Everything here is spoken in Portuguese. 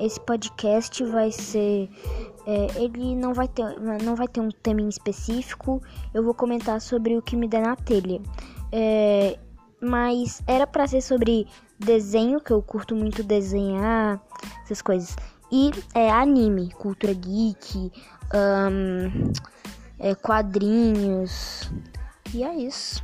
Esse podcast vai ser. É, ele não vai, ter, não vai ter um tema em específico. Eu vou comentar sobre o que me der na telha. É, mas era para ser sobre desenho, que eu curto muito desenhar, essas coisas. E é, anime, cultura geek, um, é, quadrinhos. E é isso.